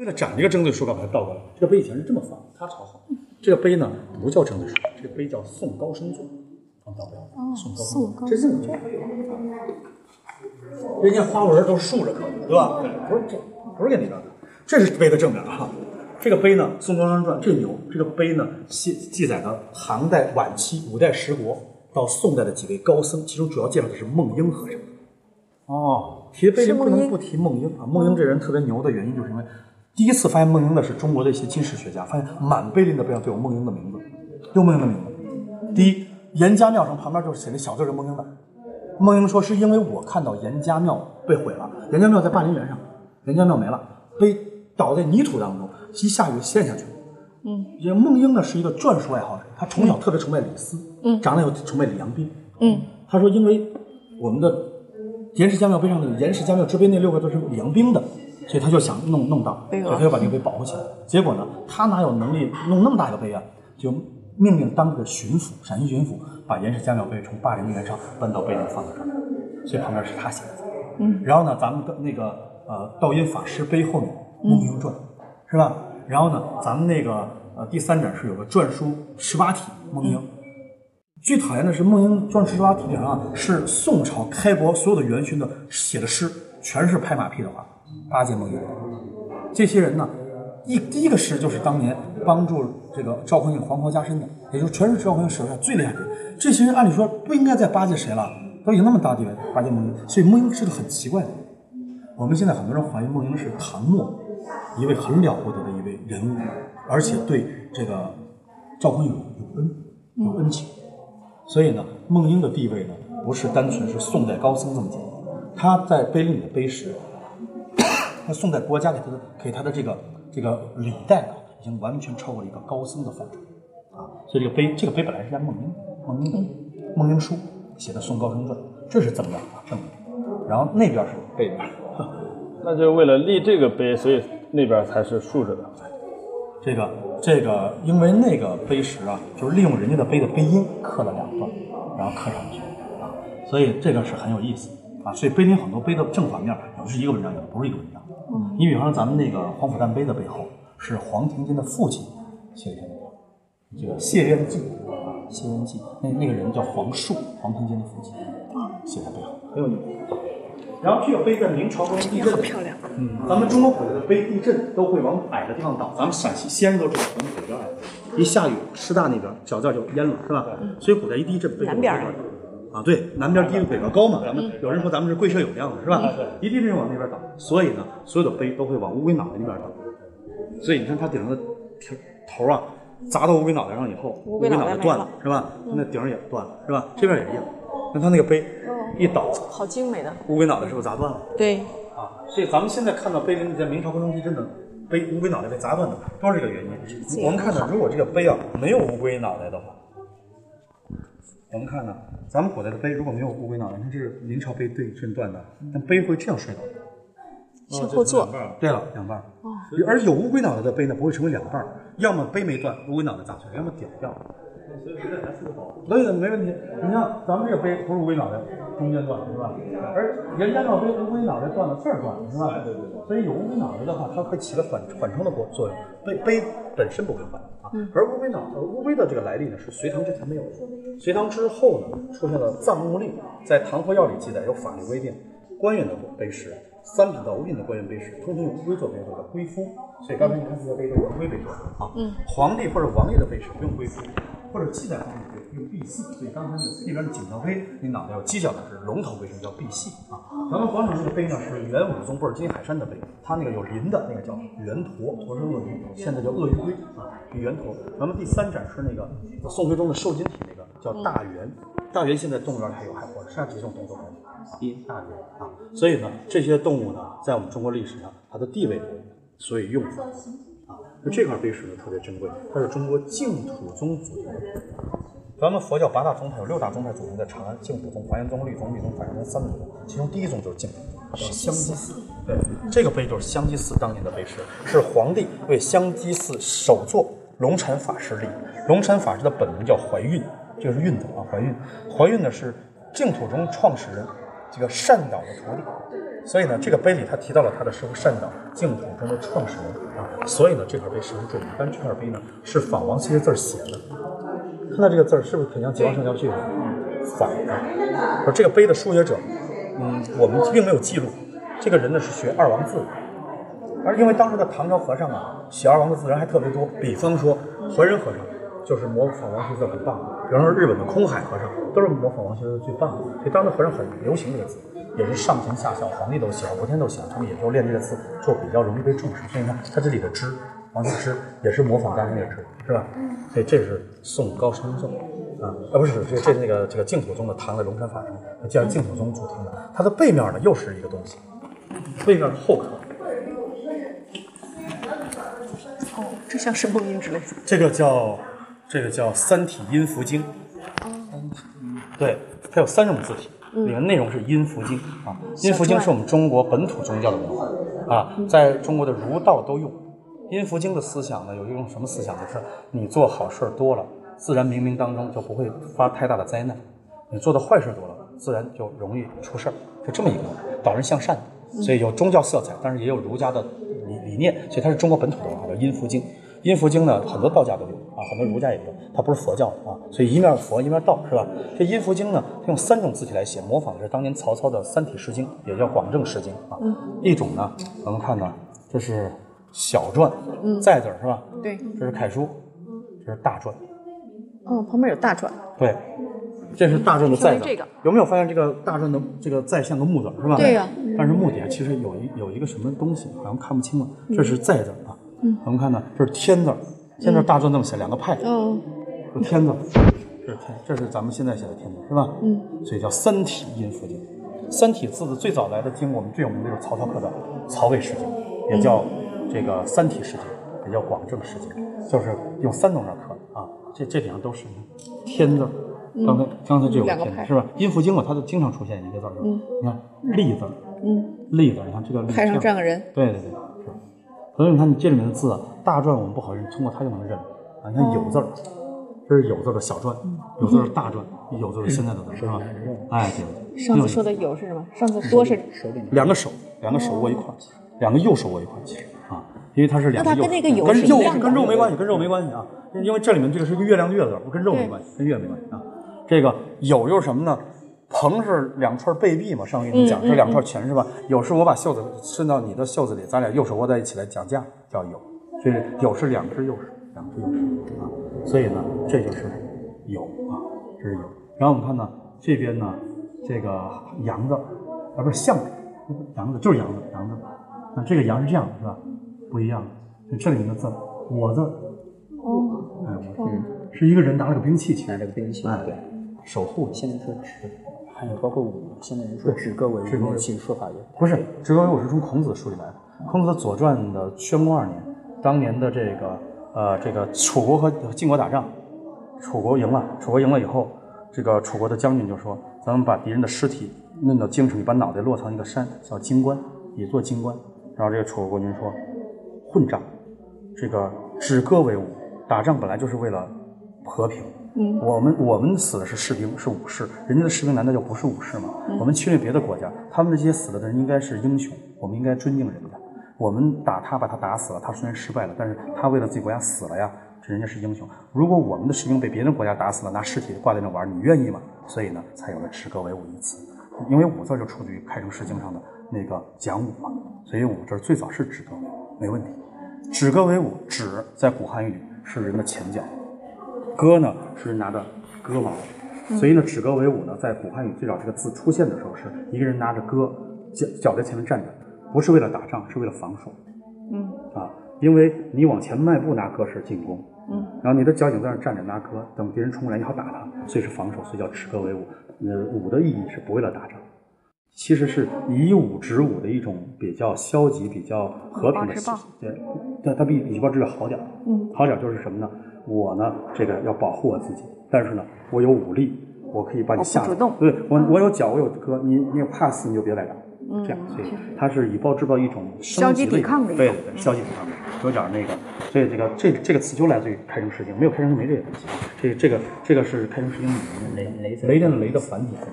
为了展这个正对书，把它倒过来。这个碑以前是这么放，它朝好。这个碑呢不叫正对书，这个碑叫宋高升作。放倒过来，宋高声作，这是正对。人家花纹都是竖着刻的，对吧？不是这，不是给你的，这是碑的正面啊。这个碑呢，《宋高声传》这牛，这个碑呢记记载了唐代晚期、五代十国到宋代的几位高僧，其中主要介绍的是孟英和尚。哦，提碑就不能不提孟英啊！孟英这人特别牛的原因，就是因为第一次发现孟英的是中国的一些金石学家，发现满碑林的碑上都有孟英的名字，有孟英的名字。第一，严家庙上旁边就是写那小字是孟英的。孟英说是因为我看到严家庙被毁了，严家庙在霸陵园上，严家庙没了，碑倒在泥土当中。一下雨陷下去了。嗯，这孟英呢是一个篆书爱好者，他从小特别崇拜李斯，嗯，长大又崇拜李阳冰，嗯，他说因为我们的严氏家庙碑上的严氏家庙之碑那六个字是李阳冰的，所以他就想弄弄到，所以他就把这个碑保护起来。结果呢，他哪有能力弄那么大一个碑啊？就命令当地的巡抚，陕西巡抚把严氏家庙碑从霸陵园上搬到碑林放在这儿，所以旁边是他写的。嗯，然后呢，咱们的那个呃道音法师碑后面孟英传。是吧？然后呢，咱们那个呃第三展是有个篆书十八体孟英。最讨厌的是孟英篆十八体上啊，是宋朝开国所有的元勋的写的诗，全是拍马屁的话。八戒孟英，这些人呢，一第一个诗就是当年帮助这个赵匡胤黄袍加身的，也就全是赵匡胤手下最厉害的人。这些人按理说不应该再巴结谁了，都已经那么大地位，巴结孟英，所以孟英是个很奇怪的。我们现在很多人怀疑孟英是唐末。一位很了不得的一位人物，而且对这个赵匡胤有恩有恩情，所以呢，孟英的地位呢，不是单纯是宋代高僧这么简单，他在碑林里的碑石，他宋代国家给他的给他的这个这个礼带啊，已经完全超过了一个高僧的范畴啊，所以这个碑这个碑本来是在孟英孟英孟英书写的《宋高僧传》，这是怎么样啊？正面，然后那边是背面，那就为了立这个碑，所以。那边才是竖着的，这个这个，因为那个碑石啊，就是利用人家的碑的碑音刻了两段，然后刻上去啊，所以这个是很有意思啊。所以碑林很多碑的正反面有的是一个文章，有的不是一个文章。嗯，你比方说咱们那个黄甫旦碑的背后是黄庭坚的父亲写的这个《谢渊记》啊，《谢渊记》那那个人叫黄树，黄庭坚的父亲啊，写在背后很有意思。然后这个碑在明朝中地震，漂亮。嗯，咱们中国古代的碑地震都会往矮的地方倒。咱们陕西西安都知道，咱们北边矮，一下雨，师大那边小字就淹了，是吧？所以古代一地震，碑南边啊，对，南边低，北边高嘛。咱们有人说咱们是贵社有量的，是吧？一地震往那边倒，所以呢，所有的碑都会往乌龟脑袋那边倒。所以你看它顶上的头啊，砸到乌龟脑袋上以后，乌龟脑袋断了，是吧？那顶也断了，是吧？这边也一样。那它那个碑一倒，好精美的乌龟脑袋是不是砸断了？对，啊，所以咱们现在看到碑林在明朝关中地震的碑，乌龟脑袋被砸断的，都是这个原因。我们看到，如果这个碑啊没有乌龟脑袋的话，我们看呢，咱们古代的碑如果没有乌龟脑袋，你看这是明朝被对称断的，那碑会这样摔倒，向后坐。对了，两半儿。哦，而有乌龟脑袋的碑呢，不会成为两半儿，要么碑没断，乌龟脑袋砸碎了，要么顶掉了。所以这还是个宝。对的，没问题。你像咱们这个碑不是乌龟脑袋中间断了是吧？而人家那碑乌龟脑袋断了这儿断了是吧？对对对。所以有乌龟脑袋的话，它会起个缓缓冲的作作用，碑碑本身不会坏啊。而乌龟脑乌龟的这个来历呢，是隋唐之前没有的。隋唐之后呢，出现了藏木令，在《唐佛要》里记载有法律规定，官员的碑石。三品到五品的官员碑石，通常用乌龟做碑，叫龟夫。所以刚才你看这个碑都是乌龟碑做的啊。嗯。皇帝或者王爷的碑石不用龟夫。或者记载方面用赑屃，所以刚才那边的景条碑，你脑袋要犄角的是龙头，为什么叫赑屃啊？咱们广场这个碑呢是元武宗布尔津海山的碑，它那个有鳞的那个叫圆驼，驼是鳄鱼，现在叫鳄鱼龟啊，圆驼。咱们第三展是那个宋徽宗的瘦金体那个叫大圆，大圆现在动物园还有还活着，剩下几种动物都没有一大圆啊，所以呢这些动物呢在我们中国历史上它的地位，所以用法。那这块碑石呢特别珍贵，它是中国净土宗祖庭。咱们佛教八大宗派有六大宗派祖庭在长安，净土宗、华严宗、律宗、密宗、法相宗三宗，其中第一宗就是净土宗，是香积寺。对，这个碑就是香积寺当年的碑石，是皇帝为香积寺首座龙禅法师立。龙禅法师的本名叫怀孕，这个是孕字啊，怀孕。怀孕呢是净土宗创始人这个善导的徒弟。所以呢，这个碑里他提到了他的师傅善导，净土宗的创始人所以呢，这块碑十分著名。但这块碑呢，是仿王羲的字写的。看到这个字儿是不是很像《解放圣教序》？反的。而这个碑的书写者，嗯，我们并没有记录。这个人呢是学二王字的，而因为当时的唐朝和尚啊，写二王字人还特别多。比方说怀仁和尚，就是模仿王羲字很棒的。比方说日本的空海和尚，都是模仿王羲字最棒的。所以当时和尚很流行这个字，也是上行下效，皇帝都喜欢，国天都喜欢，他们也就练这个字，就比较容易被重视。所以你看它这里的知，王羲之也是模仿刚才那个知，是吧？所以这是宋高僧咒啊，啊不是，这这是那个这个净土宗的唐的龙山法师，叫净土宗主题的。它的背面呢又是一个东西，背面后壳，哦，这像是梦音之类的。这个叫这个叫《三体音符经》。对，它有三种字体，里面内容是阴符经啊。阴符经是我们中国本土宗教的文化啊，在中国的儒道都用。阴符经的思想呢，有一种什么思想？就是你做好事儿多了，自然冥冥当中就不会发太大的灾难；你做的坏事多了，自然就容易出事儿。就这么一个导人向善的，所以有宗教色彩，但是也有儒家的理理念，所以它是中国本土的文化，叫阴符经。阴符经呢，很多道家都有啊，很多儒家也有，它不是佛教啊，所以一面佛一面道是吧？这阴符经呢，它用三种字体来写，模仿的是当年曹操的《三体诗经》，也叫《广正诗经》啊。一种呢，咱们看呢，这是小篆，在字儿是吧？对，这是楷书，这是大篆，哦，旁边有大篆，对，这是大篆的在字。这个有没有发现这个大篆的这个在像个木字是吧？对呀但是木底下其实有一有一个什么东西，好像看不清了。这是在字啊。嗯。我们看呢，这是天字，天字大篆这么写，两个派。哦，是天字，这是天，这是咱们现在写的天字是吧？嗯。所以叫三体音符经。三体字的最早来的经，我们最有名的就是曹操刻的《曹魏诗经》，也叫这个三体诗经，也叫广正诗经，就是用三种上刻的啊。这这两个都是天字。刚才刚才这有个天字是吧？音符经嘛，它就经常出现一个字？你看立字，嗯，立字，你看这个立派上站个人，对对对，是。所以你看你这里面的字啊，大篆我们不好认，通过它就能认啊。你看有字儿，这是有字的小篆，有字是大篆，有字是现在的字是吧？哎，对对对。上次说的有是什么？上次多是两个手，两个手握一块儿，两个右手握一块儿，其实啊，因为它是两个右，那它跟那个有跟右是一样的跟肉没关系，跟肉没关系啊，因为这里面这个是个月亮的月字，不跟肉没关系，跟月没关系啊。这个有又是什么呢？朋是两串贝币嘛，上回跟你讲，是两串钱是吧？有时我把袖子伸到你的袖子里，咱俩右手握在一起来讲价，叫有。所以有是两只右手，两只右手啊。所以呢，这就是有啊，这是有。然后我们看呢，这边呢，这个羊字，啊不是象字，羊字就是羊字，羊字。那这个羊是这样的，是吧？不一样的。这里面的字，我字，哦，哎，我是是一个人拿了个兵器，拿这个兵器，哎对，守护现在特指，还有包括武，现在人说止戈为武，其实说法也不是，止戈为我是从孔子书里来的。孔子的《左传》的宣公二年，当年的这个呃这个楚国和晋国打仗，楚国赢了，楚国赢了以后，这个楚国的将军就说：“咱们把敌人的尸体弄到京城里，把脑袋落藏一个山，叫京关，以作京关。”然后这个楚国国君说：“混账，这个止戈为武，打仗本来就是为了和平。嗯，我们我们死的是士兵，是武士，人家的士兵难道就不是武士吗？我们侵略别的国家，他们那些死了的人应该是英雄，我们应该尊敬人家。我们打他，把他打死了，他虽然失败了，但是他为了自己国家死了呀，这人家是英雄。如果我们的士兵被别人国家打死了，拿尸体挂在那玩，你愿意吗？所以呢，才有了止戈为武一词。因为武字就出自于《开城诗经》上的那个讲武嘛，所以武字最早是止戈为武，没问题。止戈为武，止在古汉语里是人的前脚，戈呢是拿着戈矛，所以呢，止戈为武呢，在古汉语最早这个字出现的时候，是一个人拿着戈，脚脚在前面站着，不是为了打仗，是为了防守。嗯啊，因为你往前迈步拿戈是进攻，嗯，然后你的脚颈在那站着拿戈，等敌人冲过来你好打他，所以是防守，所以叫止戈为武。呃，武的意义是不为了打仗，其实是以武止武的一种比较消极、比较和平的对，但它比以暴制暴好点儿。嗯，好点儿就是什么呢？我呢，这个要保护我自己，但是呢，我有武力，我可以把你吓走。主动对我，我有脚，我有哥，你你怕死你就别来打。这样，所以它是以暴制暴一种消极抵抗的一种对对对，消极抵抗的，有点儿那个，所以这个这这个词就来自于《开城诗经》，没有开城就没这个东西。这这个这个是开成石英米，雷雷雷电的雷的繁体字，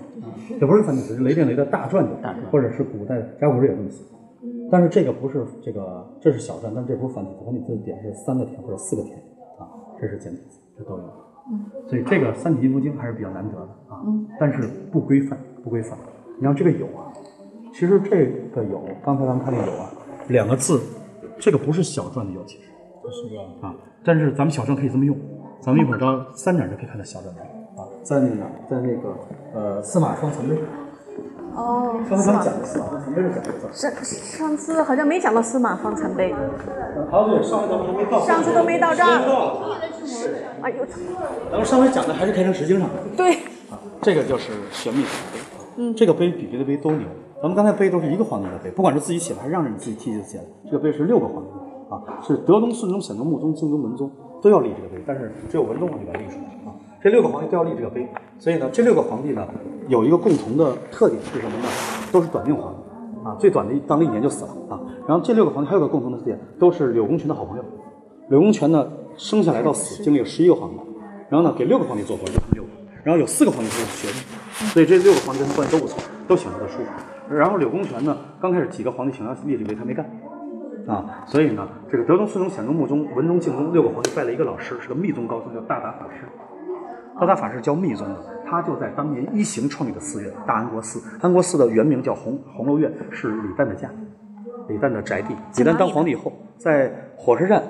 这不是繁体字，是雷电雷的大篆体，或者是古代甲骨文也这么写。但是这个不是这个，这是小篆，但这不是繁体字，繁体字的点是三个田或者四个田啊，这是简体字，这都有。所以这个三体印符经还是比较难得的啊，但是不规范，不规范。你像这个有啊，其实这个有，刚才咱们看那个酉啊，两个字，这个不是小篆的有，其实是吧？啊，但是咱们小篆可以这么用，咱们一会儿到三点就可以看到小篆的啊，在那个在那个呃司马双残碑，哦，刚才咱们讲的司马双残碑是讲。上上次好像没讲到司马方残碑，好，对，上回咱们还没到，上次都没到这儿。哎呦，咱们上回讲的还是开成石经上的对，啊，这个就是玄秘碑。嗯，这个碑比别的碑都牛。咱们刚才碑都是一个皇帝的碑，不管是自己写的还是让人自己替自己写的，这个碑是六个皇帝的啊，是德宗、顺宗、显宗、穆宗、敬宗、文宗都要立这个碑，但是只有文宗皇帝把它立出来啊。这六个皇帝都要立这个碑，所以呢，这六个皇帝呢有一个共同的特点是什么呢？都是短命皇帝啊，最短的当了一年就死了啊。然后这六个皇帝还有个共同的特点，都是柳公权的好朋友。柳公权呢，生下来到死经历了十一个皇帝，然后呢给六个皇帝做活，就他们六个，然后有四个皇帝是学历，所以这六个皇帝跟他关系都不错，都喜欢他的书法。然后柳公权呢，刚开始几个皇帝想要立这个碑，他没干，啊，所以呢，这个德宗、顺宗、显宗、穆宗、文宗、敬宗六个皇帝拜了一个老师，是个密宗高僧，叫大达法师。大达法师教密宗的，他就在当年一行创立的寺院大安国寺。安国寺的原名叫红红楼院，是李旦的家，李旦的宅地。李旦当皇帝以后，在火车站，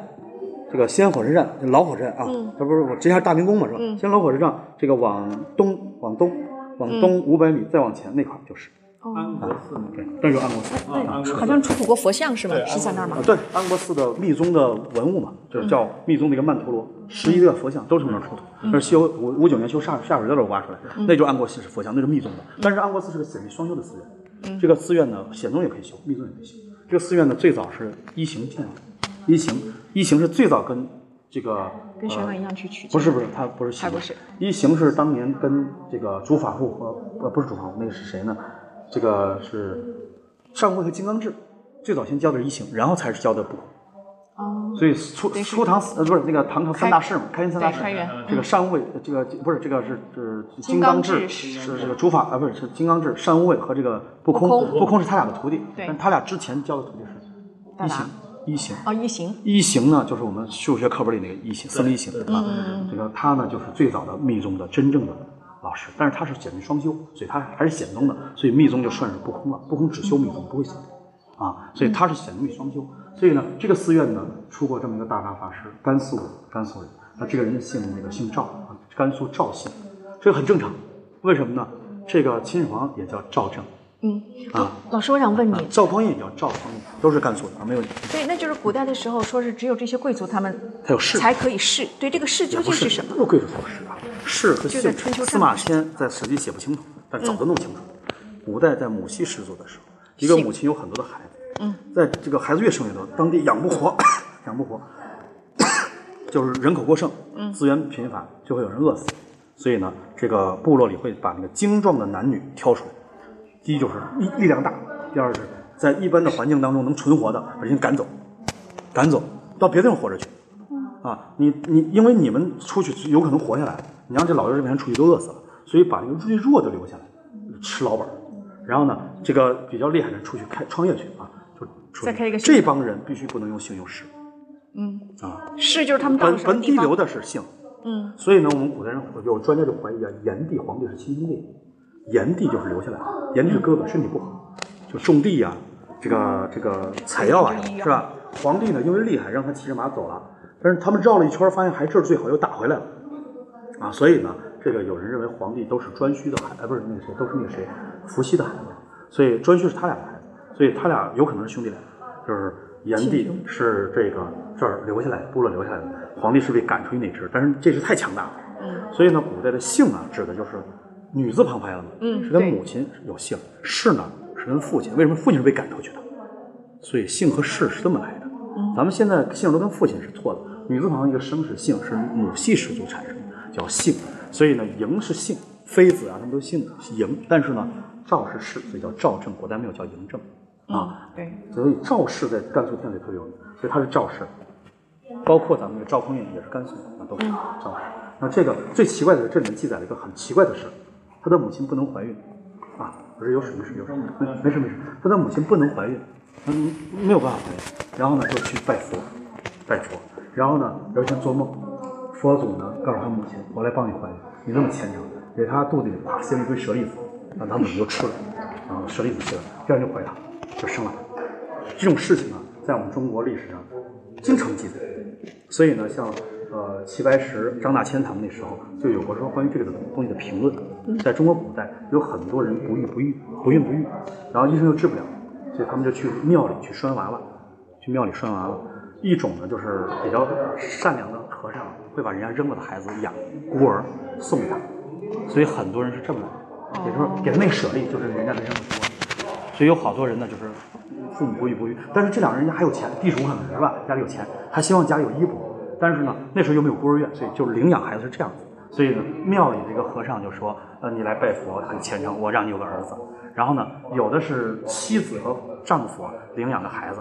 这个西安火车站老火车站啊，这不是我之前大明宫嘛，是吧？西安老火车站这个往东往东往东五百米再往前那块就是。安国寺对，这就是安国寺。好像出土过佛像是吗？对是在那儿吗啊，？对，安国寺的密宗的文物嘛，就是叫密宗的一个曼陀罗，十一个佛像都从那儿出土。那是修五五九年修下下水道的时候挖出来，那就是安国寺是佛像，那是密宗的。但是安国寺是个显密双修的寺院，这个寺院呢，显宗也可以修，密宗也可以修。这个寺院呢，最早是一行建的，一行一行是最早跟这个跟玄奘一样去取经？不是不是，他不是行还不是一行是当年跟这个主法护和呃不是主法护，那个是谁呢？这个是上位和金刚智，最早先教的是一行，然后才是教的不空。哦，所以初初唐呃不是那个唐朝三大士嘛，开元三大士对开元，这个善无畏这个不是这个是是金金刚刚智智是是这个主法啊不是是金刚智善无畏和这个不空不空是他俩的徒弟，但是他俩之前教的徒弟是一行一行。哦，一行一行呢，就是我们数学课本里那个一行，僧一行啊。这个他呢，就是最早的密宗的真正的老师，但是他是显密双修，所以他还是显宗的，所以密宗就算是不空了。不空只修密宗，不会显密啊，所以他是显密双修。所以呢，这个寺院呢出过这么一个大大法师，甘肃人，甘肃人。那这个人姓那个姓赵啊，甘肃赵姓，这个很正常。为什么呢？这个秦始皇也叫赵正嗯，啊，老师，我想问你，赵匡胤也叫赵匡胤，都是甘肃的啊，没有问题。对，那就是古代的时候说是只有这些贵族他们才有士才可以试，对，这个试究竟是什么？不贵族才有士啊，士和姓就在春秋，司马迁在《史记》写不清楚，但早都弄清楚了。古代在母系氏族的时候，一个母亲有很多的孩子，嗯，在这个孩子越生越多，当地养不活，养不活，就是人口过剩，资源贫乏，就会有人饿死。所以呢，这个部落里会把那个精壮的男女挑出来，第一就是力力量大，第二是在一般的环境当中能存活的，把人赶走，赶走到别的地方活着去。啊，你你因为你们出去有可能活下来，你让这老幼这边出去都饿死了，所以把这个最弱的留下来，吃老本儿。然后呢，这个比较厉害的人出去开创业去啊，再开一个新这帮人必须不能用姓用氏嗯，啊，氏就是他们到本本地流？的是姓。嗯，所以呢，我们古代人有专家就怀疑啊，炎帝、皇帝是亲兄弟，炎帝就是留下来的，炎帝是哥哥，身体不好，就种地呀、这个这个采药啊是吧？皇帝呢，因为厉害，让他骑着马走了，但是他们绕了一圈，发现还这儿最好，又打回来了，啊，所以呢，这个有人认为皇帝都是颛顼的孩子，哎，不是那个谁，都是那个谁，伏羲的孩子，所以颛顼是他俩的孩子，所以他俩有可能是兄弟俩，就是炎帝是这个这儿留下来，部落留下来的，皇帝是被赶出去那支，但是这支太强大了，嗯，所以呢，古代的姓啊，指的就是女字旁排了嘛，嗯是跟母亲有姓，氏呢是跟父亲，为什么父亲是被赶出去的？所以姓和氏是这么来的。咱们现在姓都跟父亲是错的，女字旁一个生是姓，是母系氏族产生的，叫姓。所以呢，嬴是姓，妃子啊他们都姓嬴，但是呢，赵是氏，所以叫赵政，古代没有叫嬴政啊。对，所以赵氏在甘肃天里特别有名，所以他是赵氏。包括咱们这个赵匡胤也是甘肃的，那都是赵氏。那这个最奇怪的是，这里面记载了一个很奇怪的事，他的母亲不能怀孕，啊，不是有水没事有水，没没事没事，他的母亲不能怀孕，嗯，没有办法怀孕，然后呢就去拜佛，拜佛，然后呢有一天做梦，佛祖呢告诉他母亲，我来帮你怀孕，你那么虔诚，给他肚子里啪塞了一堆舍利子，让他母亲就吃了，然后舍利子吃了，第二天就怀他，就生了他。这种事情啊，在我们中国历史上经常记载。所以呢，像呃齐白石、张大千他们那时候就有过说关于这个东西的评论。在中国古代，有很多人不育不育，不孕不育，然后医生又治不了，所以他们就去庙里去拴娃娃，去庙里拴娃娃。一种呢，就是比较善良的和尚会把人家扔了的孩子养孤儿送给他，所以很多人是这么来的，也就是说给他那舍利就是人家的扔的孤儿。所以有好多人呢，就是父母不育不育，但是这两个人家还有钱，地主可能是吧，家里有钱，还希望家里有衣钵，但是呢，那时候又没有孤儿院，所以就领养孩子是这样子。所以呢，庙里这个和尚就说，呃，你来拜佛很虔诚，我让你有个儿子。然后呢，有的是妻子和丈夫领养的孩子，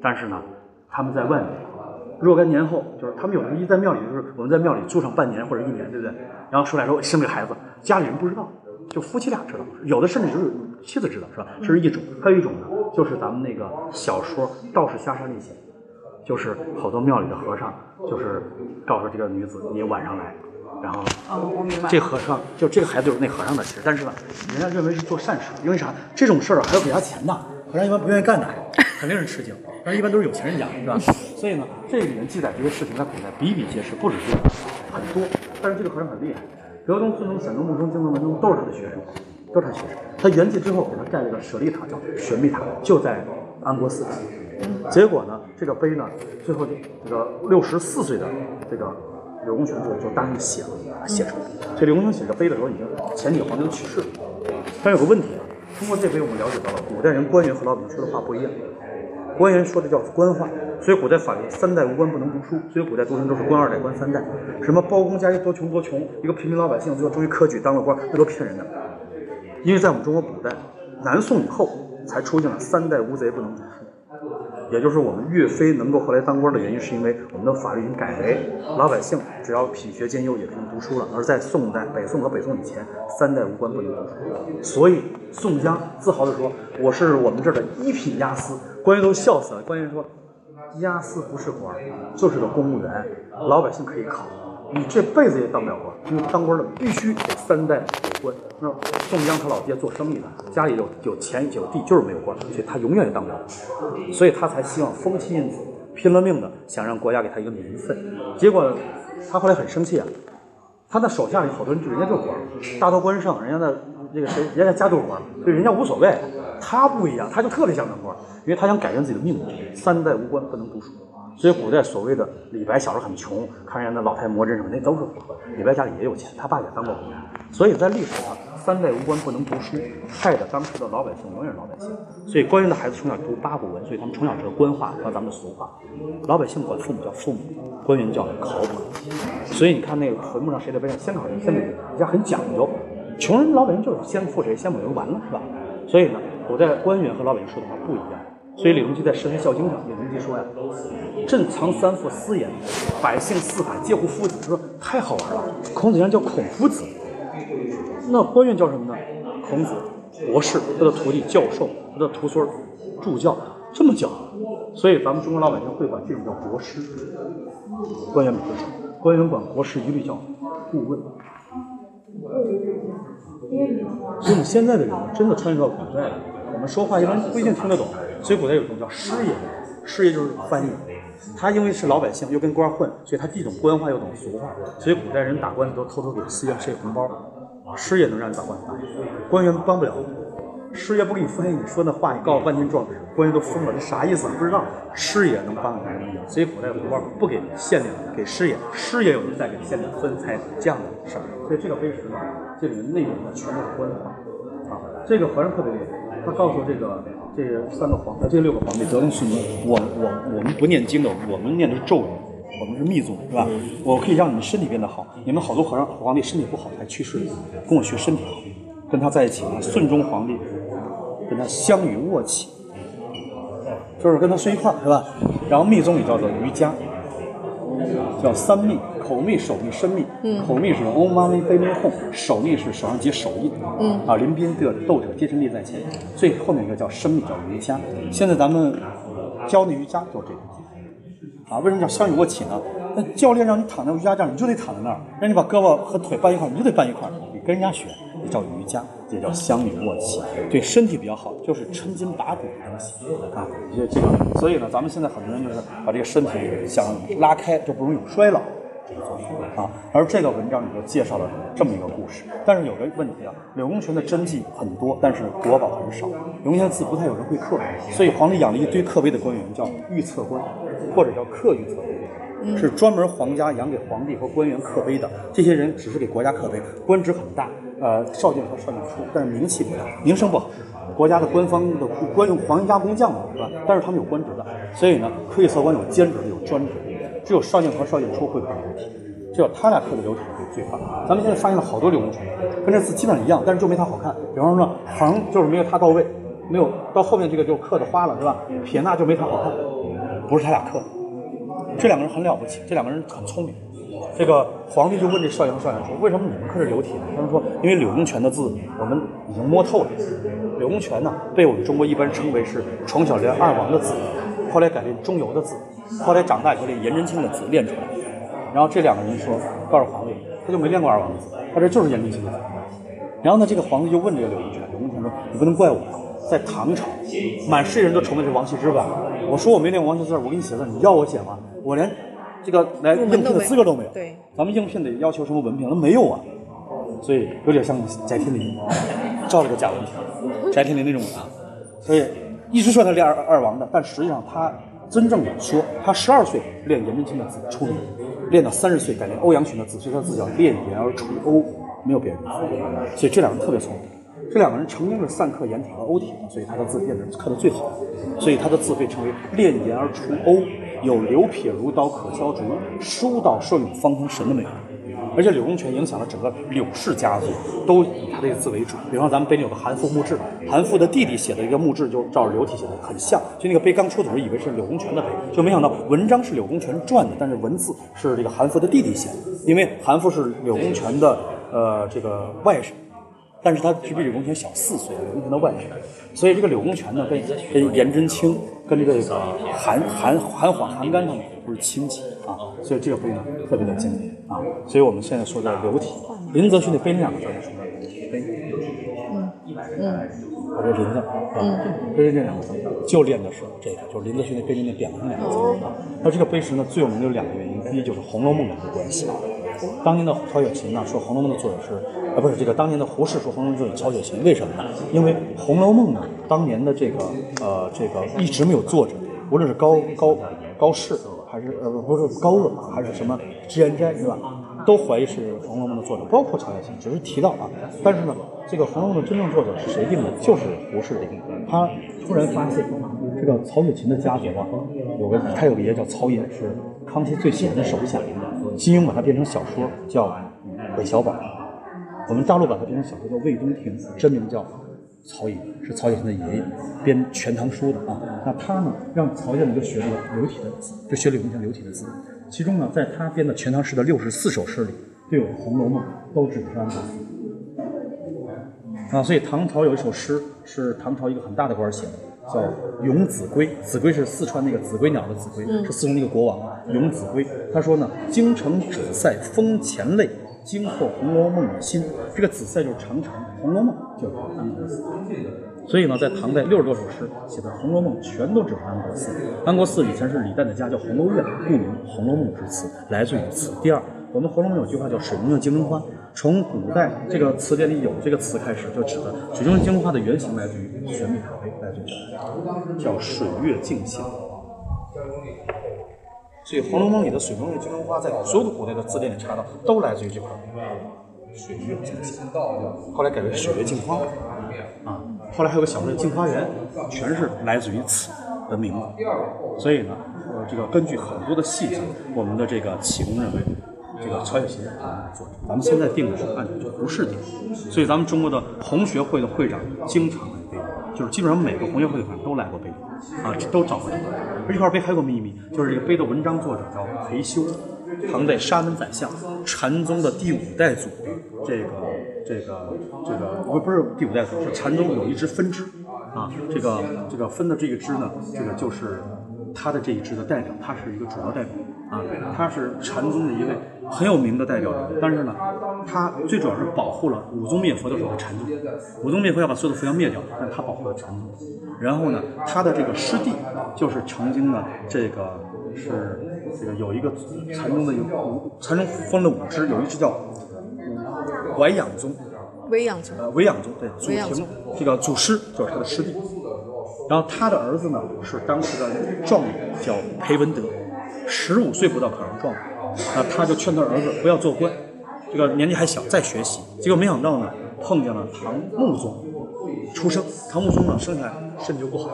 但是呢，他们在外面，若干年后，就是他们有的一在庙里，就是我们在庙里住上半年或者一年，对不对？然后出来说生个孩子，家里人不知道。就夫妻俩知道，有的甚至就是妻子知道，是吧？这是一种，还有一种呢，就是咱们那个小说《道士下山》里写，就是好多庙里的和尚，就是告诉这个女子，你晚上来，然后哦，我明白。这和尚就这个孩子就是那和尚的，其实，但是呢，人家认为是做善事，因为啥？这种事儿还要给他钱呢，和尚一般不愿意干的，肯定是吃惊，但是一般都是有钱人家，是吧？所以呢，这里面记载这些事情在古代比比皆是，不止这个，很多。但是这个和尚很厉害。德宗、孙宗、显宗、穆宗、敬宗、文宗都是他的学生，都是他学生。他圆寂之后，给他盖了个舍利塔，叫玄秘塔，就在安国寺。结果呢，这个碑呢，最后这个六十四岁的这个柳公权就就答应写了，写出来。这柳公权写这碑的时候，已经前几个皇帝都去世了。但有个问题啊，通过这碑我们了解到了，古代人官员和老百姓说的话不一样。官员说的叫官话，所以古代法律三代无官不能读书，所以古代读书都是官二代、官三代。什么包公家里多穷多穷，一个平民老百姓最后终于科举当了官，那都骗人的。因为在我们中国古代，南宋以后才出现了三代无贼不能读书，也就是我们岳飞能够后来当官的原因，是因为我们的法律已经改为老百姓只要品学兼优也可以读书了。而在宋代，北宋和北宋以前，三代无官不能读书，所以宋江自豪地说：“我是我们这儿的一品押司。”官员都笑死了。官员说：“押司不是官，就是个公务员，老百姓可以考。”你这辈子也当不了官，因为当官的必须得三代有官。那宋江他老爹做生意的，家里有有钱有地，就是没有官，所以他永远也当不了官。所以他才希望封妻荫子，拼了命的想让国家给他一个名分。结果他后来很生气啊，他的手下里好多人就人家就是官，大刀关胜，人家的这个谁，人家家都是官，对人家无所谓。他不一样，他就特别想当官，因为他想改变自己的命运。三代无官不能读书。所以古代所谓的李白小时候很穷，看人家那老太魔怔什么，那都是符合的。李白家里也有钱，他爸也当过官，所以在历史上，三代无官不能读书，害得当时的老百姓永远是老百姓。所以官员的孩子从小读八股文，所以他们从小知道官话和咱们的俗话。老百姓管父母叫父母，官员叫考婆。所以你看那个坟墓上谁的碑先考谁，先母，人家很讲究。穷人老百姓就是先富谁，先母就完了，是吧？所以呢，古代官员和老百姓说的话不一样。所以李隆基在《诗坛孝经》上，李隆基说呀：“朕藏三父私言，百姓四海皆呼夫子。”他说太好玩了，孔子原来叫孔夫子，那官员叫什么呢？孔子、博士，他的徒弟教授，他的徒孙助教，这么叫。所以咱们中国老百姓会管这种叫国师，官员不会，官员管国师一律叫顾问。所以我们现在的人真的穿越到古代了，我们说话一般不一定听得懂。所以古代有一种叫师爷，师爷就是翻译。他因为是老百姓，又跟官混，所以他既懂官话又懂俗话。所以古代人打官司都偷偷给寺院塞红包。师爷能让你把官司打，官员帮不了。师爷不给你翻译，你说那话你告了半天状，官员都疯了，这啥意思？不知道。师爷能帮你才能赢。所以古代红包不给县令，给师爷，师爷有人再给县令分财这样的事儿。所以这个碑石呢，这里面内容呢全都是官话啊。这个和尚特别厉害，他告诉这个。这三个皇，这六个皇帝，德宗、顺宗，我我我们不念经的，我们念的是咒语，我们是密宗，是吧？我可以让你们身体变得好。你们好多和尚皇帝身体不好才去世的，跟我学身体好，跟他在一起。顺宗皇帝跟他相与卧起，就是跟他睡一块儿，是吧？然后密宗里叫做瑜伽，叫三密，口蜜、手密、身密。嗯，口蜜是 om mani p a m e hum，手密是手上结手印。嗯，啊，临宾的斗者，皆身立在前。最后面一个叫身密，叫瑜伽。现在咱们教的瑜伽就是这个。啊，为什么叫相与卧起呢？那教练让你躺在瑜伽垫，你就得躺在那儿；让你把胳膊和腿搬一块，你就得搬一块。你跟人家学，也叫瑜伽，也叫相与卧起，对身体比较好，就是抻筋拔骨的东西啊。这这个，所以呢，咱们现在很多人就是把这个身体想拉开，就不容易有衰老这个作用啊。而这个文章里头介绍了这么一个故事，但是有个问题啊，柳公权的真迹很多，但是国宝很少，柳公权的字不太有人会刻，所以皇帝养了一堆刻碑的官员，叫御册官，或者叫刻御册官。是专门皇家养给皇帝和官员刻碑的。这些人只是给国家刻碑，官职很大，呃，少进和少进出，但是名气不大，名声不好。国家的官方的官用皇家工匠嘛，是吧？但是他们有官职的，所以呢，刻意测官有兼职的，有专职的，只有少进和少进出会刻流体，只有他俩刻的流体会最棒。咱们现在发现了好多柳公权，跟这字基本上一样，但是就没他好看。比方说，横就是没有他到位，没有到后面这个就刻的花了，是吧？撇捺就没他好看，不是他俩刻的。这两个人很了不起，这两个人很聪明。这个皇帝就问这少爷和少爷说：“为什么你们刻是流体呢？”他们说：“因为柳公权的字我们已经摸透了。柳公权呢，被我们中国一般称为是从小练二王的字，后来改练中游的字，后来长大以后练颜真卿的字练出来。然后这两个人说，告诉皇帝，他就没练过二王的字，他这就是颜真卿的字。然后呢，这个皇帝就问这个柳公权，柳公权说：“你不能怪我，在唐朝，满世界人都崇拜这王羲之吧？我说我没练王羲之字，我给你写字，你要我写吗？我连这个来应聘的资格都没有。对，咱们应聘得要求什么文凭？那没有啊。所以有点像翟天临，照了个假文凭，翟天临那种啊。所以一直说他练二二王的，但实际上他真正的说，他十二岁练颜真卿的字出名，练到三十岁改练欧阳询的字，所以他的字叫练颜而出欧，没有别人。所以这两个人特别聪明。这两个人曾经是散刻颜体和欧体，所以他的字练得刻得最好，所以他的字被称为练颜而出欧，有流撇如刀可削竹，书到顺方通神的美。而且柳公权影响了整个柳氏家族，都以他这个字为主。比方咱们碑里有个韩复墓志，韩复的弟弟写的一个墓志，就照着柳体写的，很像。就那个碑刚出土时，以为是柳公权的碑，就没想到文章是柳公权撰的，但是文字是这个韩复的弟弟写的。因为韩复是柳公权的呃这个外甥。但是他只比柳公权小四岁，柳公权的外甥，所以这个柳公权呢，跟跟颜真卿、跟这个韩韩韩晃、韩干他们不是亲戚啊，所以这个碑呢特别的经典啊。所以我们现在说的柳体，林则徐的碑那两个字是什么？碑，嗯嗯，我说林字啊，碑这两个字就练的是这个，就是林则徐那碑里面点上两个字啊。那这个碑石呢，最有名的有两个原因，第一就是《红楼梦》的一个关系。当年的曹雪芹呢说《红楼梦》的作者是，啊不是这个当年的胡适说《红楼梦》作者曹雪芹，为什么呢？因为《红楼梦》呢当年的这个呃这个一直没有作者，无论是高高高适还是呃不是高鹗还是什么脂砚斋是吧，都怀疑是《红楼梦》的作者，包括曹雪芹，只是提到啊。但是呢，这个《红楼梦》的真正作者是谁定的？就是胡适定的。他突然发现这个曹雪芹的家族啊，有个他有个爷叫曹寅，是康熙最喜欢的手下。金庸把它变成小说叫《韦小宝》，我们大陆把它变成小说叫《魏东亭》，真名叫曹寅，是曹雪芹的爷爷编《全唐书》的啊。那他呢，让曹寅就学了流体的字，就学柳公权流体的字。其中呢，在他编的《全唐诗》的六十四首诗里，就有《红楼梦》，都指的是安国字啊。所以唐朝有一首诗是唐朝一个很大的官写的。叫永子规，子规是四川那个子规鸟的子规，是四川那个国王啊。永子规他说呢：“京城紫塞风前泪，惊破《红楼梦》的心。”这个子塞就是长城，《红楼梦》就是安国寺。所以呢，在唐代六十多首诗写的《红楼梦》全都指安国寺。安国寺以前是李旦的家，叫红楼院，故名《红楼梦》之词，来自于此。第二，我们《红楼梦》有句话叫“水中的金针花”，从古代这个词典里有这个词开始，就指的水中的金针花的原型来自于玄秘塔碑，来自于叫“水月镜现”。所以《红楼梦》里的水中的金针花，在所有的古代的字典里查到，都来自于这块“水月镜现”，后来改为“水月镜花”啊。后来还有个小说《镜花缘》，全是来自于此的名字。所以呢，呃，这个根据很多的细节，我们的这个启功认为，这个曹雪芹是作者。咱们现在定的是按照不是定，所以咱们中国的红学会的会长经常来碑，就是基本上每个红学会的会长都来过碑，啊，都找过这块。而这块碑还有个秘密，就是这个碑的文章作者叫裴修，唐代沙门宰相，禅宗的第五代祖的这个这个这个不不是第五代祖，是禅宗有一支分支啊，这个这个分的这个支呢，这个就是他的这一支的代表，他是一个主要代表啊，他是禅宗的一位很有名的代表人物，但是呢，他最主要是保护了武宗灭佛的时候的禅宗，武宗灭佛要把所有的佛像灭掉，但是他保护了禅宗。然后呢，他的这个师弟就是曾经呢，这个是这个有一个禅宗的有五禅宗分了五支，有一支叫维养宗，维养宗。呃，维养宗对，祖维养宗庭这个祖师就是他的师弟，然后他的儿子呢是当时的状元，叫裴文德，十五岁不到考上状元，那他就劝他儿子不要做官，这个年纪还小，再学习。结果没想到呢，碰见了唐穆宗出生，唐穆宗呢生下来身体就不好，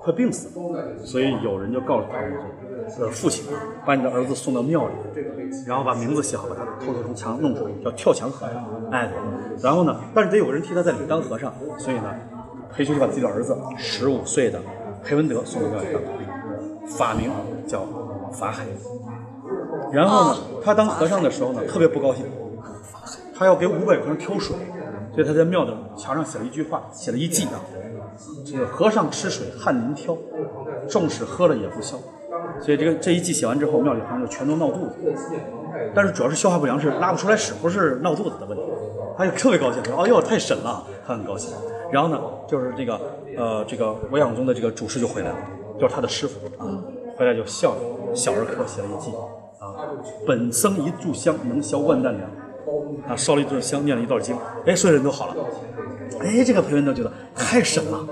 快病死了，所以有人就告诉唐穆宗，呃，父亲，把你的儿子送到庙里，然后把名字写好，把他偷偷从墙弄出来，叫跳墙和尚。哎，然后呢，但是得有个人替他在里面当和尚，所以呢，裴修就把自己的儿子十五岁的裴文德送到庙里当和尚，法名叫法海。然后呢，他当和尚的时候呢，特别不高兴，他要给五百个人挑水，所以他在庙的墙上写了一句话，写了一记啊，这个和尚吃水翰林挑，纵使喝了也不消。所以这个这一记写完之后，庙里好像就全都闹肚子，但是主要是消化不良，是拉不出来屎，不是闹肚子的问题。他就特别高兴，说：“哎呦，太神了！”他很高兴。然后呢，就是这个呃，这个维养宗的这个主事就回来了，就是他的师傅啊，回来就笑着，小儿科写了一记啊，本僧一炷香能消万担粮，啊，烧了一炷香，念了一段经，哎，所有人都好了。哎，这个裴文德觉得太神了。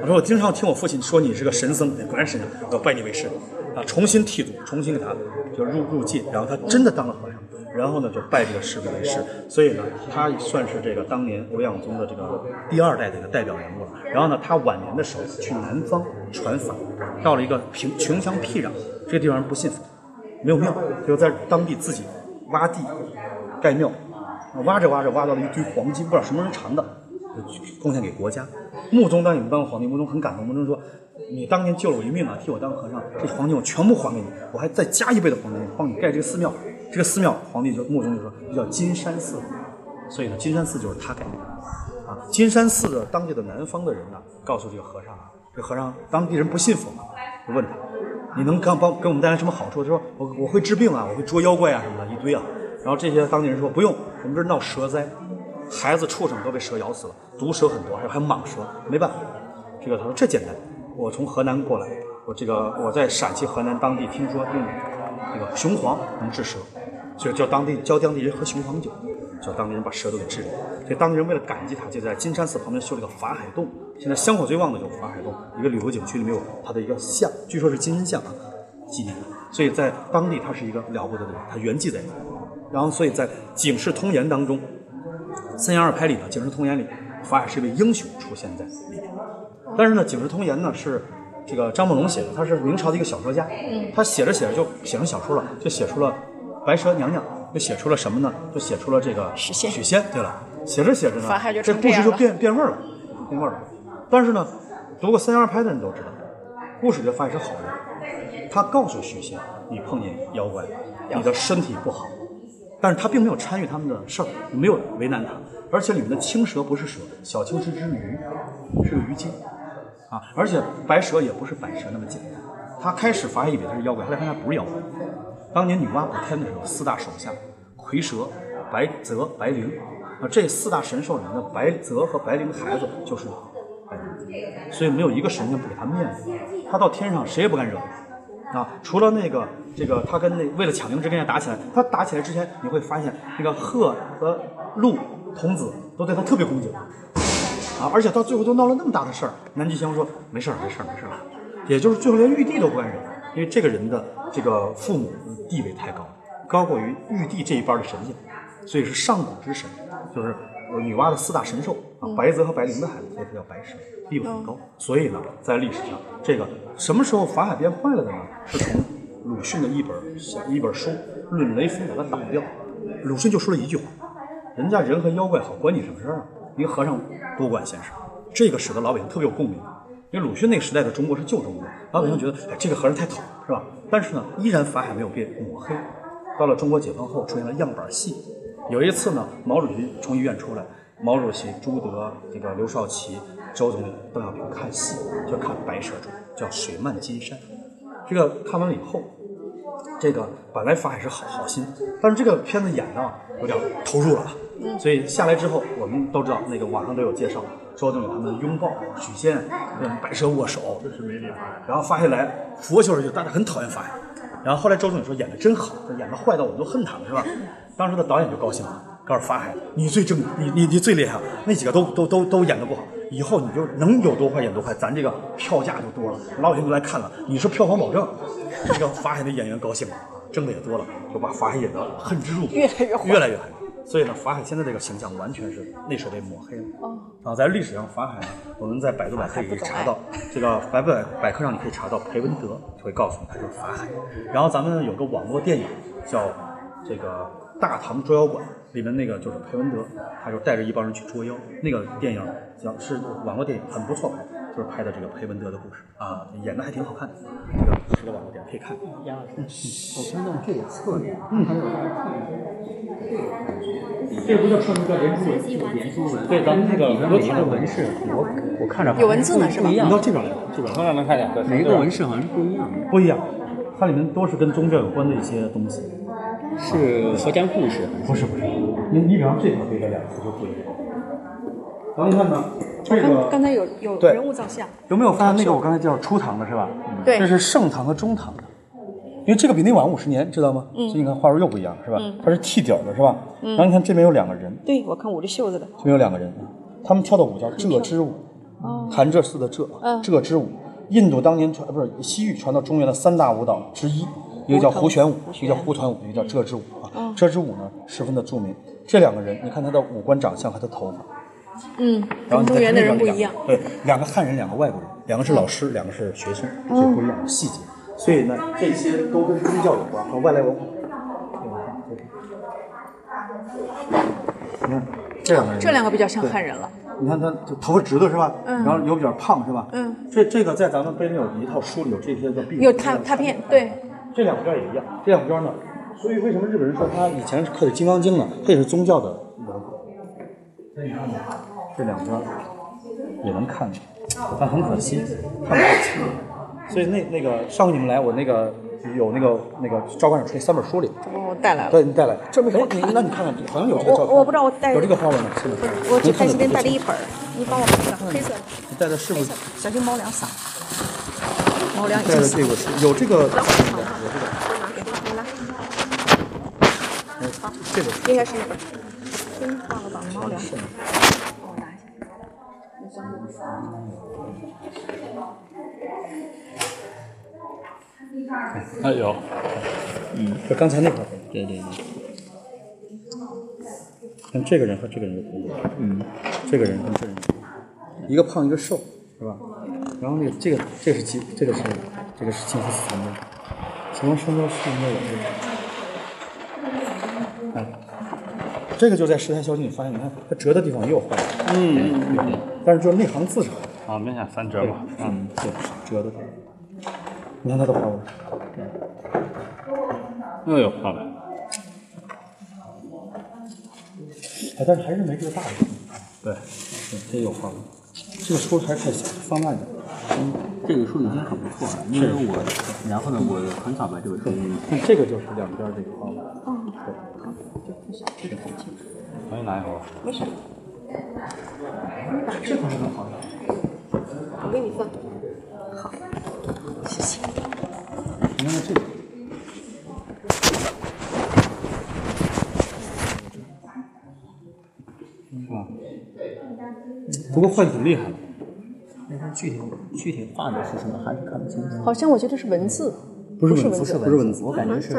我说我经常听我父亲说你是个神僧，哎果然神僧，我拜你为师啊，重新剃度，重新给他就入入戒，然后他真的当了和尚，然后呢就拜这个师傅为师，所以呢他也算是这个当年欧阳宗的这个第二代的一个代表人物了。然后呢他晚年的时候去南方传法，到了一个贫穷乡僻壤，这个地方人不信佛，没有庙，就在当地自己挖地盖庙，挖着挖着挖到了一堆黄金，不知道什么人藏的，贡献给国家。穆宗当年当皇帝，穆宗很感动，穆宗说：“你当年救了我一命啊，替我当和尚，这黄金我全部还给你，我还再加一倍的黄金帮你盖这个寺庙。这个寺庙，皇帝就穆宗就说叫金山寺，所以呢，金山寺就是他盖的。啊，金山寺的当地的南方的人呢，告诉这个和尚啊，这和尚当地人不信佛嘛，就问他，你能刚帮给我们带来什么好处？他说我我会治病啊，我会捉妖怪啊什么的，一堆啊。然后这些当地人说不用，我们这儿闹蛇灾，孩子畜生都被蛇咬死了，毒蛇很多，还有还有蟒蛇，没办法。这个他说这简单，我从河南过来，我这个我在陕西河南当地听说用那个雄黄能治蛇，所以叫当地教当地人喝雄黄酒，叫当地人把蛇都给治了。所以当地人为了感激他，就在金山寺旁边修了个法海洞。现在香火最旺的就是法海洞，一个旅游景区里面有他的一个像，据说是金身像啊，纪念。所以在当地它是一个了不得的人，他圆寂在这里。然后所以在《警世通言》当中，三言二拍里呢，《警世通言》里，法海是一位英雄出现在里面。但是呢，《警世通言》呢是这个张梦龙写的，他是明朝的一个小说家，他写着写着就写成小说了，就写出了白蛇娘娘，就写出了什么呢？就写出了这个许仙许仙，对了，写着写着呢，这故事就变变味儿了，变味儿了。但是呢，读过三二拍的人都知道，故事里的法海是好人，他告诉许仙，你碰见妖怪，你的身体不好，但是他并没有参与他们的事儿，没有为难他，而且里面的青蛇不是蛇，小青是只鱼，是个鱼精，啊，而且白蛇也不是白蛇那么简单，他开始法海以为他是妖怪，后来发现它不是妖怪。当年女娲补天的时候，四大手下，蝰蛇、白泽、白灵，啊，这四大神兽里面的白泽和白灵的孩子就是，所以没有一个神仙不给他面子，他到天上谁也不敢惹。啊，除了那个这个，他跟那为了抢灵芝跟人家打起来，他打起来之前，你会发现那个鹤和鹿童子都对他特别恭敬，啊，而且到最后都闹了那么大的事儿，南极仙说没事儿没事儿没事儿，也就是最后连玉帝都不敢惹，因为这个人的这个父母地位太高，高过于玉帝这一班的神仙，所以是上古之神，就是女娲的四大神兽。啊，白泽和白灵的孩子，所以他叫白蛇，地位很高。所以呢，在历史上，这个什么时候法海变坏了的呢？是从鲁迅的一本小一本书《论雷锋》把它打掉。鲁迅就说了一句话：“人家人和妖怪好，关你什么事儿啊？一个和尚多管闲事。”这个使得老百姓特别有共鸣。因为鲁迅那个时代的中国是旧中国，老百姓觉得哎这个和尚太讨厌，是吧？但是呢，依然法海没有被抹黑，到了中国解放后出现了样板戏。有一次呢，毛主席从医院出来，毛主席、朱德、这个刘少奇、周总理、邓小平看戏，就看《白蛇传》，叫《水漫金山》。这个看完了以后，这个本来法海是好好心，但是这个片子演的有点投入了，所以下来之后，我们都知道那个网上都有介绍，周总理他们拥抱许仙跟白蛇握手，这是没礼法。然后发下来佛球就大家很讨厌法海，然后后来周总理说演的真好，演的坏到我们都恨他了，是吧？当时的导演就高兴了，告诉法海你最正，你你你最厉害，那几个都都都都演的不好，以后你就能有多快演多快，咱这个票价就多了，老百姓都来看了，你是票房保证。这个法海的演员高兴了，挣的也多了，就把法海演得恨之入骨，越来越坏越来越狠。所以呢，法海现在这个形象完全是那时候被抹黑了。哦。啊，在历史上，法海呢，我们在百度百科里可以查到，这个百度百科上你可以查到裴文德，就会告诉你他就是法海。然后咱们有个网络电影叫这个《大唐捉妖馆》，里面那个就是裴文德，他就带着一帮人去捉妖。那个电影叫是网络电影，很不错拍，就是拍的这个裴文德的故事啊，演的还挺好看的。这个是个网络电影，可以看。杨老师，我看到这个侧脸，嗯，还有这个看这不叫说明叫连珠纹，连珠纹，对，咱们那个里面每个纹饰，我我看着好像有文字呢是吧不一样你到这边来，这边从哪能看见？每一个纹饰好像是不一样的，不一样，它里面都是跟宗教有关的一些东西。是佛家故事，不是不是，你你比方这条这个两次就不一样。然后你看呢，这个刚才有有人物造像，有没有发现那个我刚才叫初唐的是吧？对这是盛唐和中唐的，因为这个比那晚五十年，知道吗？嗯。所以你看花纹又不一样是吧？它是剃底的是吧？嗯。然后你看这边有两个人，对我看捂着袖子的，这边有两个人，他们跳的舞叫鹧鸪舞，潭柘寺的柘，鹧鸪舞。印度当年传不是西域传到中原的三大舞蹈之一，一个叫胡旋舞，一个叫胡团舞，一个叫这支舞啊。这支舞呢十分的著名。这两个人，你看他的五官长相和他头发，嗯，然后你再跟中原的看那人不一样。对，两个汉人，两个外国人，两个是老师，两个是学生，所以不一样的细节。所以呢，这些都跟宗教有关和外来文化。你看这两个人，这两个比较像汉人了。你看他就头发直的是吧？嗯。然后有比较胖是吧？嗯。这这个在咱们碑里有一套书里有这些个壁画。有拓拓片，对，这两边也一样，这两边呢，所以为什么日本人说他以前是刻的《金刚经》呢？它也是宗教的文化。那你看呢，这两边也能看见，但很可惜看不清。所以那那个上回你们来，我那个有那个那个赵馆长出三本书里，我带来了。对，你带来，这没哎，你那你看看，好像有这个照片，我我不知道我带有这个花纹吗？是吗？我只能看得在这边带了一本，你帮我把那个黑色的，你带的是不是小心猫粮撒。猫粮已带。的这个是有这个，有这个，拿给他，你拿。哎这个是应该是那本儿。先放了把猫粮。帮我拿一下。哎有，就刚才那块儿。对对对，看这个人和这个人的不一样。嗯，这个人跟这个人一个胖一个瘦，是吧？然后那个这个这个是金，这个是这个是金丝丝的，秦王双刀是应该有这个。哎，这个就在石台小景，你发现，你看它折的地方也有坏的，嗯，嗯，但是就是内行字上，啊，明显三折嘛，嗯，嗯，对，折的。你看它的花纹，又有花纹，哎，但是还是没这个大的。对，对，这有花纹。这个书还是太小，放大一点。嗯，这个书已经很不错了，因为我，然后呢，我很少把这个书，看这个就是两边这个花纹。我给你拿一会儿。没事，这块是更好一点。我给你放。好，谢谢。你看看这个，是吧？不过画的挺厉害的。但是具体具体画的是什么还是看不清楚。好像我觉得是文字，不是文字，不是文字不是文字，我感觉是，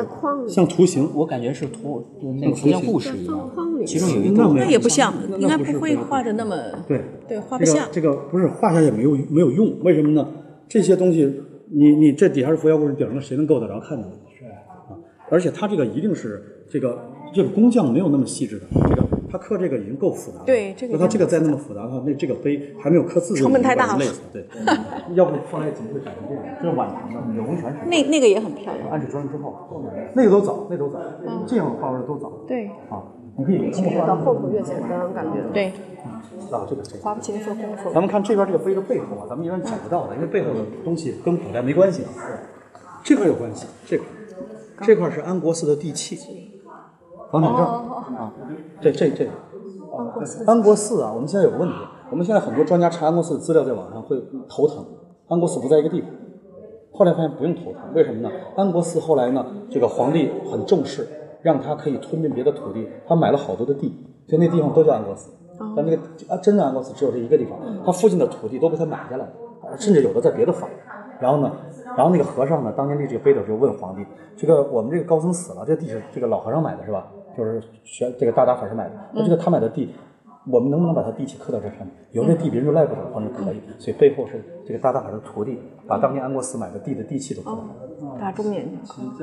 像图形。我感觉是图就那个佛教故事一样，其中有一那个那也不像，应该不会画的那么对，对，画不像。这个这个不是画下也没有没有用，为什么呢？这些东西，你你这底下是佛教故事，顶上谁能够得着看呢？是啊，而且它这个一定是这个这个工匠没有那么细致的，这个它刻这个已经够复杂了。对这个如果它这个再那么复杂的话，那这个碑还没有刻字就成本太大了。对，要不后来怎么会改成这样？这是晚唐的柳公权时，那那个也很漂亮。安史之乱之后，那个都早，那都早，这样画出来都早对啊。你可以通过画后头越简单，感觉。对，啊，这个这个。花不清说功夫。咱们看这边这个碑的背后啊，咱们一般讲不到的，因为背后的东西跟古代没关系啊。这块有关系，这块，这块是安国寺的地契，房产证啊。这这这，安国寺啊，我们现在有个问题，我们现在很多专家查安国寺的资料，在网上会头疼。安国寺不在一个地方，后来发现不用头疼，为什么呢？安国寺后来呢，这个皇帝很重视，让他可以吞并别的土地，他买了好多的地，就那地方都叫安国寺。但那个啊，真正安国寺只有这一个地方，他附近的土地都被他买下来了，甚至有的在别的房。然后呢，然后那个和尚呢，当年立这个碑的时候问皇帝：“这个我们这个高僧死了，这地是这个老和尚买的是吧？就是学这个大达法师买的。那这个他买的地，我们能不能把他地契刻到这上面？有这地别人就赖不得，皇帝可以。所以背后是这个大大法的徒弟把当年安国寺买的地的地契都刻了。大中年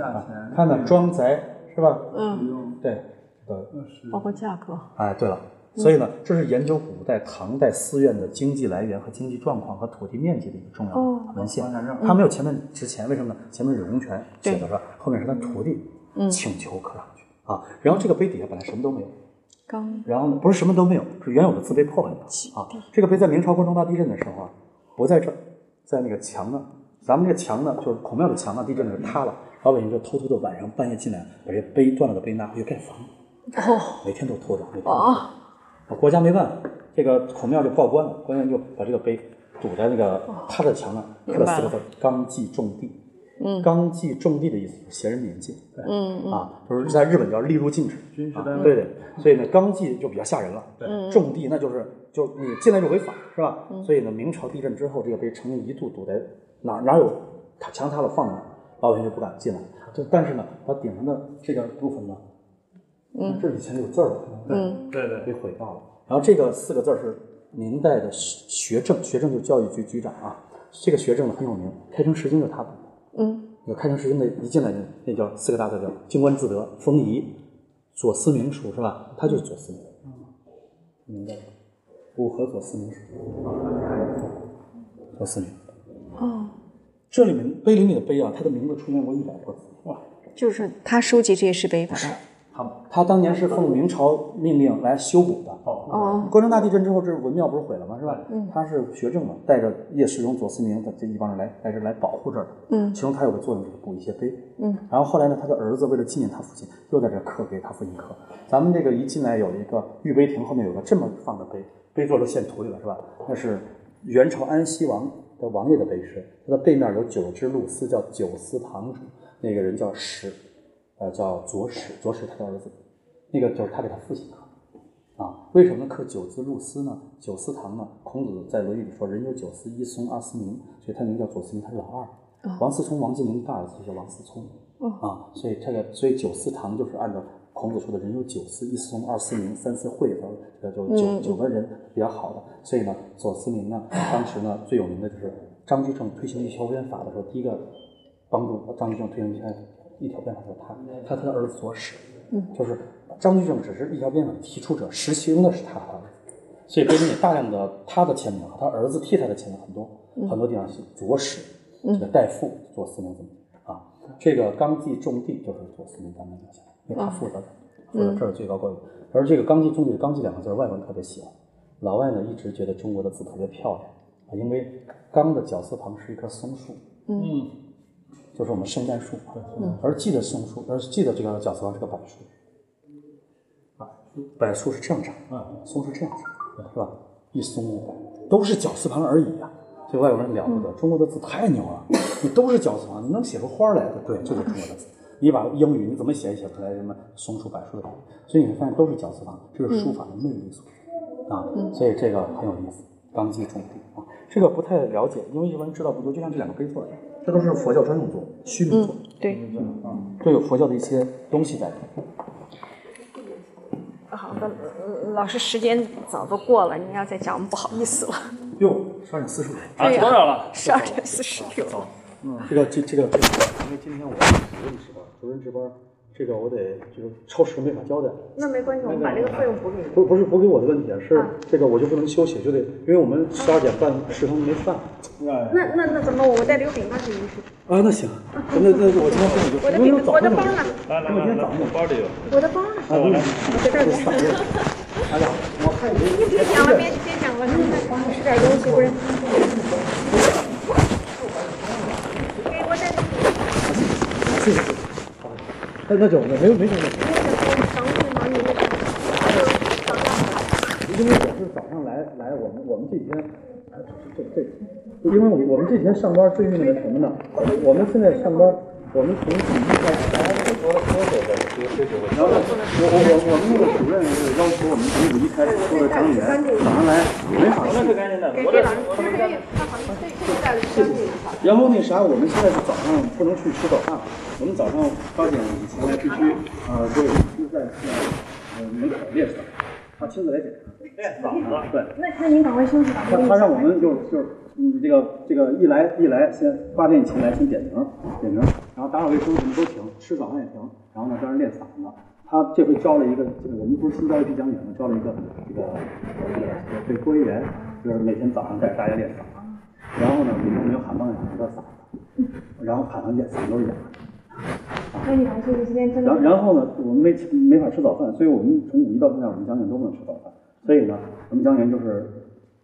啊，看呢，庄宅是吧？嗯，对，对。包括价格。哎，对了，所以呢，这是研究古代唐代寺院的经济来源和经济状况和土地面积的一个重要文献。它没有前面值钱，为什么呢？前面是柳公权写的是吧？后面是他徒弟请求刻啊。然后这个碑底下本来什么都没有，刚然后呢，不是什么都没有，是原有的字被破坏掉啊。这个碑在明朝关中大地震的时候啊，不在这儿，在那个墙那儿。咱们这个墙呢，就是孔庙的墙呢，地震的时候塌了，老百姓就偷偷的晚上半夜进来，把这碑断了的碑拿回去盖房，哦每天都偷着，每天都偷着哦，啊，国家没办法，这个孔庙就报官了，官员就把这个碑堵在那个塌的墙那儿，刻了四个字“纲纪重地”。嗯，纲纪重地的意思就是闲人免进。嗯啊，就是在日本叫立入禁止。军事单位。对对，所以呢，纲纪就比较吓人了。对，种地那就是就你进来就违法，是吧？所以呢，明朝地震之后，这个碑曾经一度堵在哪儿哪儿有塔墙塌了放哪儿，老百姓就不敢进来。就但是呢，它顶上的这个部分呢，嗯，这以前有字儿的，嗯对对被毁掉了。然后这个四个字儿是明代的学政，学政就教育局局长啊。这个学政呢很有名，开成实经就他补的。嗯，那个开成实经的一进来就那叫四个大字叫经官自得、丰仪、左思明书是吧？他就是左思明，明白吗。五河左思明书，左思明。哦，这里面碑林里的碑啊，他的名字出现过一百多次。哇，就是他收集这些石碑，把它他他当年是奉明朝命令来修补的。哦，关中大地震之后，这文庙不是毁了吗？是吧？嗯，他是学政嘛，带着叶世荣、左思明的这一帮人来来这来保护这儿的。嗯其中他有个作用就是补一些碑。嗯，然后后来呢，他的儿子为了纪念他父亲，又在这儿刻给他父亲刻。咱们这个一进来有一个御碑亭，后面有个这么放的碑，碑座都献图里了，是吧？那是元朝安西王的王爷的碑石，它的背面有九只鹿丝，叫九司堂主，那个人叫史，呃，叫左史，左史他的儿子，那个就是他给他父亲刻。啊，为什么刻九字鹿丝呢？九思堂呢？孔子在《论语》里说：“人有九思，一松，二思明。”所以他名叫左思明，他是老二。王思聪、王继明大儿子就叫王思聪。啊，所以这个，所以九思堂就是按照孔子说的“人有九思，一思松，二思明，三思慧”，这个就是九九个人比较好的。所以呢，左思明呢，当时呢最有名的就是张居正推行一条鞭法的时候，第一个帮助张居正推行一条一条鞭法就是他，他他的儿子左史。就是张居正只是一条鞭法的提出者，实行的是他的儿子，所以碑里面大量的他的签名和他儿子替他的签名很多，很多地方是左史，这个代父左思明怎么啊？这个纲纪重地就是左思明当年留下的，因为他负责的，负责这儿最高官员。而这个纲纪重地的纲纪两个字，外国人特别喜欢，老外呢一直觉得中国的字特别漂亮啊，因为纲的绞丝旁是一棵松树，嗯，就是我们圣诞树，而记的松树，而记的这个绞丝旁是个柏树，柏树。是这样长，嗯，松是这样长，是吧？一松一柏，都是绞丝旁而已啊。这外国人了不得，中国的字太牛了，你都是绞丝旁，你能写出花来的，对，就是中国的字。你把英语你怎么写也写不出来什么松树、柏树的感觉，所以你会发现都是绞丝旁，这是书法的魅力所在啊。所以这个很有意思，纲纪种地啊，这个不太了解，因为一般人知道不多，就像这两个碑座一样，这都是佛教专用座，虚名座。对，都有佛教的一些东西在里面。好的，呃老师时间早都过了，你要再讲，我们不好意思了。哟，十二点四十五。啊，多少了？十二点四十六。这个这这个这个，因为今天我是历史的，主任人值班，这个我得就是超时没法交代。那没关系，我们把这个费用补给你。不不是补给我的问题，是这个我就不能休息，就得因为我们十二点半食堂没饭。哎，那那那怎么？我带了个饼干给你吃。啊，那行，那那我今天中午就我的饼，我的包呢？来来来来，我包里有。我的包呢？啊，不是，我给带过来。哎呀，我看你你别讲了，别别讲了，现在吃点东西不是？给我带。谢谢，好，那那就没有没什么问题。常会忙你那个。因为我是早上来来，我们我们这几天，这这，因为我我们这几天上班最那个什么呢？我们现在上班，我们从几一开始，然后我我我我们那个主任是要求我们从五一开始所有的讲解员早上来没法去。给给老师，这是这个，他好像这这个带的是干净的。然后那啥，我们现在是早上不能去吃早饭了，我们早上八点以前来必须，呃，对，就在呃门口练嗓，他亲自来检查。练嗓子，对。那那您赶快休息吧。他他让我们就是就是嗯这个这个一来一来先八点以前来先点名点名，然后打扫卫生什么都行，吃早饭也行，然后呢在那练嗓子。他这回招了一个，这个我们不是新招一批讲解吗？招了一个这个这个这个播音员，就是每天早上带大家练嗓子，然后呢每天没有喊帮两个嗓子，然后喊上演嗓子都是演的。那你还休息时间真的然然后呢，我们没吃没法吃早饭，所以我们从五一到现在，我们讲解都不能吃早饭。所以呢，我们讲解就是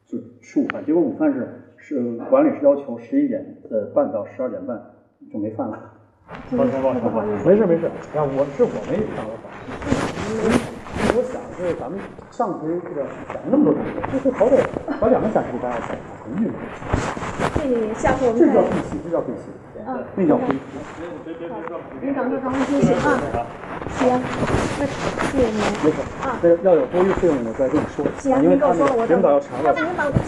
就吃午饭，结果午饭是是管理是要求十一点呃半到十二点半就没饭了。抱歉抱歉抱歉。没事没事，啊，我是我没上过早。我想是咱们上回这个讲那么多东西，这回好歹把两个小时给大家讲，很运动。谢谢你，下次我们这叫必。习，这叫必习，嗯，那叫必习。你赶快赶快休息啊。行，那谢谢您。没事啊这要有多余费用我再跟你说，行，因为您跟我说了，我领导要查了。领导微信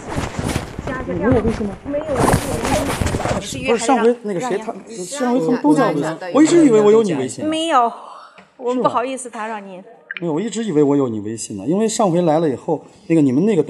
加这你样。有微信吗？没有。不是上回那个谁，他上回他们都叫微信，我一直以为我有你微信，没有，我们不好意思打扰您。没有，我一直以为我有你微信呢，因为上回来了以后，那个你们那个。